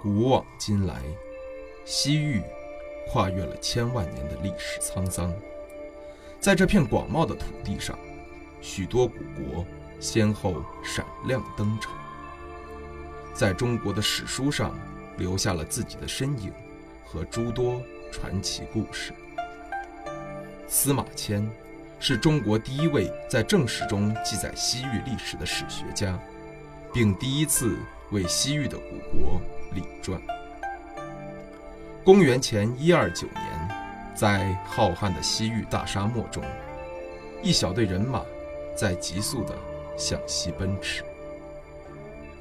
古往今来，西域跨越了千万年的历史沧桑，在这片广袤的土地上，许多古国先后闪亮登场，在中国的史书上留下了自己的身影和诸多传奇故事。司马迁是中国第一位在正史中记载西域历史的史学家，并第一次为西域的古国。李传。公元前一二九年，在浩瀚的西域大沙漠中，一小队人马在急速地向西奔驰。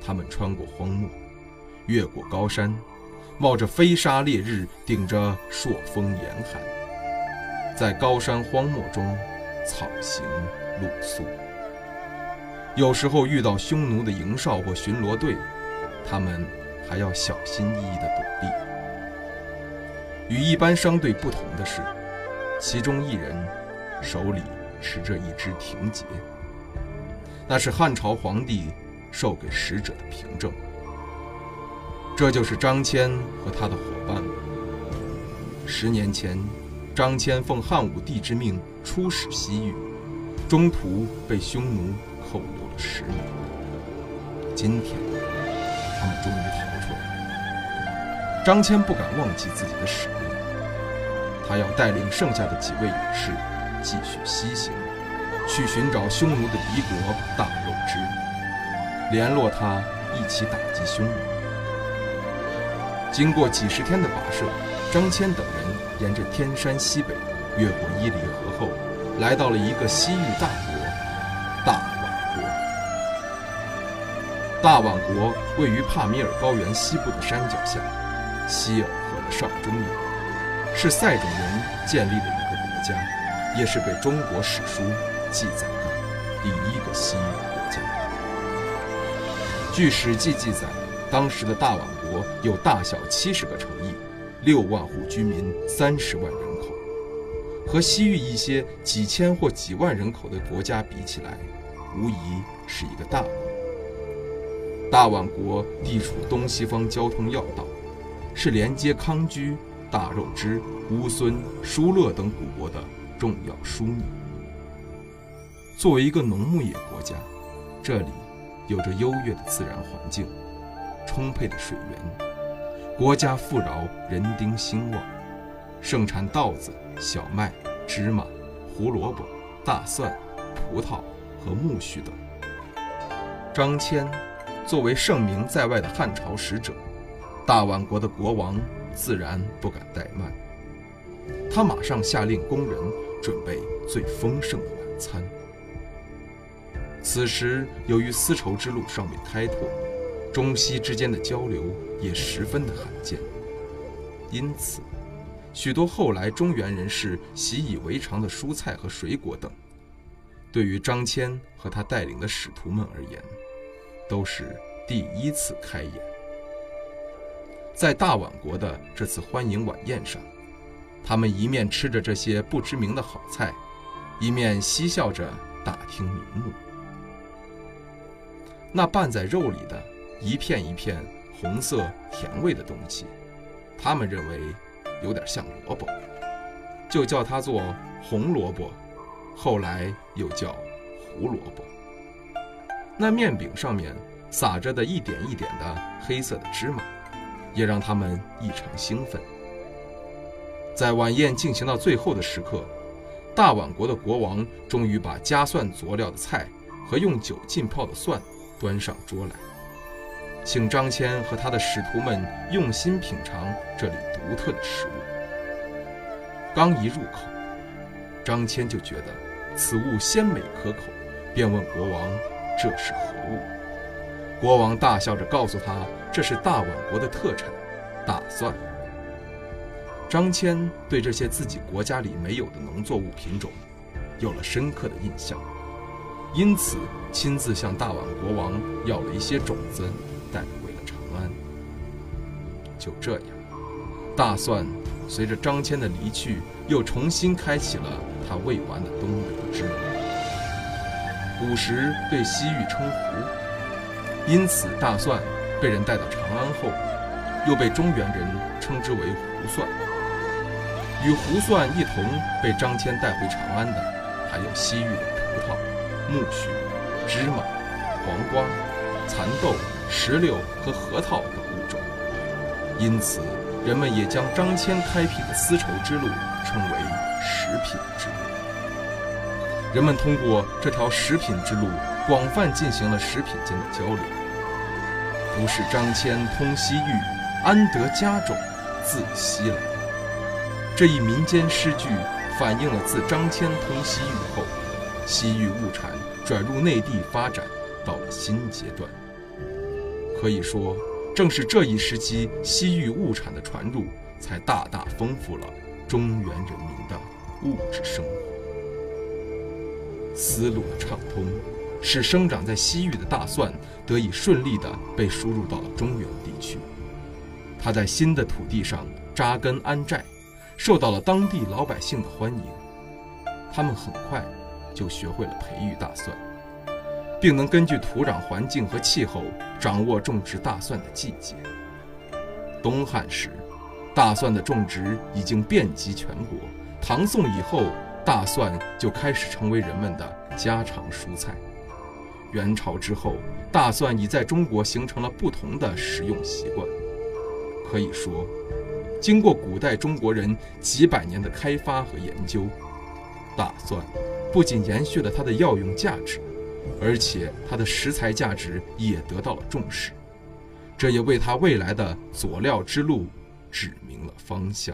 他们穿过荒漠，越过高山，冒着飞沙烈日，顶着朔风严寒，在高山荒漠中草行露宿。有时候遇到匈奴的营哨或巡逻队，他们。还要小心翼翼地躲避。与一般商队不同的是，其中一人手里持着一支亭节，那是汉朝皇帝授给使者的凭证。这就是张骞和他的伙伴们。十年前，张骞奉汉武帝之命出使西域，中途被匈奴扣留了十年。今天，们终于逃出来了。张骞不敢忘记自己的使命，他要带领剩下的几位勇士继续西行，去寻找匈奴的敌国大肉之，联络他一起打击匈奴。经过几十天的跋涉，张骞等人沿着天山西北，越过伊犁河后，来到了一个西域大国——大。大宛国位于帕米尔高原西部的山脚下。希尔河的上中游，是塞种人建立的一个国家，也是被中国史书记载的第一个西域国家。据《史记》记载，当时的大宛国有大小七十个城邑，六万户居民，三十万人口。和西域一些几千或几万人口的国家比起来，无疑是一个大国。大宛国地处东西方交通要道。是连接康居、大肉支、乌孙、疏勒等古国的重要枢纽。作为一个农牧业国家，这里有着优越的自然环境、充沛的水源，国家富饶，人丁兴旺，盛产稻子、小麦、芝麻、胡萝卜、大蒜、葡萄和苜蓿等。张骞作为盛名在外的汉朝使者。大宛国的国王自然不敢怠慢，他马上下令工人准备最丰盛的晚餐。此时，由于丝绸之路尚未开拓，中西之间的交流也十分的罕见，因此，许多后来中原人士习以为常的蔬菜和水果等，对于张骞和他带领的使徒们而言，都是第一次开眼。在大宛国的这次欢迎晚宴上，他们一面吃着这些不知名的好菜，一面嬉笑着打听名目。那拌在肉里的一片一片红色甜味的东西，他们认为有点像萝卜，就叫它做红萝卜，后来又叫胡萝卜。那面饼上面撒着的一点一点的黑色的芝麻。也让他们异常兴奋。在晚宴进行到最后的时刻，大宛国的国王终于把加蒜佐料的菜和用酒浸泡的蒜端上桌来，请张骞和他的使徒们用心品尝这里独特的食物。刚一入口，张骞就觉得此物鲜美可口，便问国王这是何物。国王大笑着告诉他，这是大宛国的特产——大蒜。张骞对这些自己国家里没有的农作物品种，有了深刻的印象，因此亲自向大宛国王要了一些种子，带回了长安。就这样，大蒜随着张骞的离去，又重新开启了他未完的东游之路。古时对西域称胡，因此大蒜被人带到长安后，又被中原人称之为胡蒜。与胡蒜一同被张骞带回长安的，还有西域的葡萄、苜蓿、芝麻、黄瓜、蚕豆、石榴和核桃等物种。因此，人们也将张骞开辟的丝绸之路称为食品之路。人们通过这条食品之路，广泛进行了食品间的交流。不是张骞通西域，安得家种自西来？这一民间诗句反映了自张骞通西域后，西域物产转入内地发展到了新阶段。可以说，正是这一时期西域物产的传入，才大大丰富了中原人民的物质生活。思路的畅通，使生长在西域的大蒜得以顺利地被输入到了中原地区。它在新的土地上扎根安寨。受到了当地老百姓的欢迎，他们很快就学会了培育大蒜，并能根据土壤环境和气候掌握种植大蒜的季节。东汉时，大蒜的种植已经遍及全国；唐宋以后，大蒜就开始成为人们的家常蔬菜；元朝之后，大蒜已在中国形成了不同的食用习惯。可以说。经过古代中国人几百年的开发和研究，大蒜不仅延续了它的药用价值，而且它的食材价值也得到了重视，这也为它未来的佐料之路指明了方向。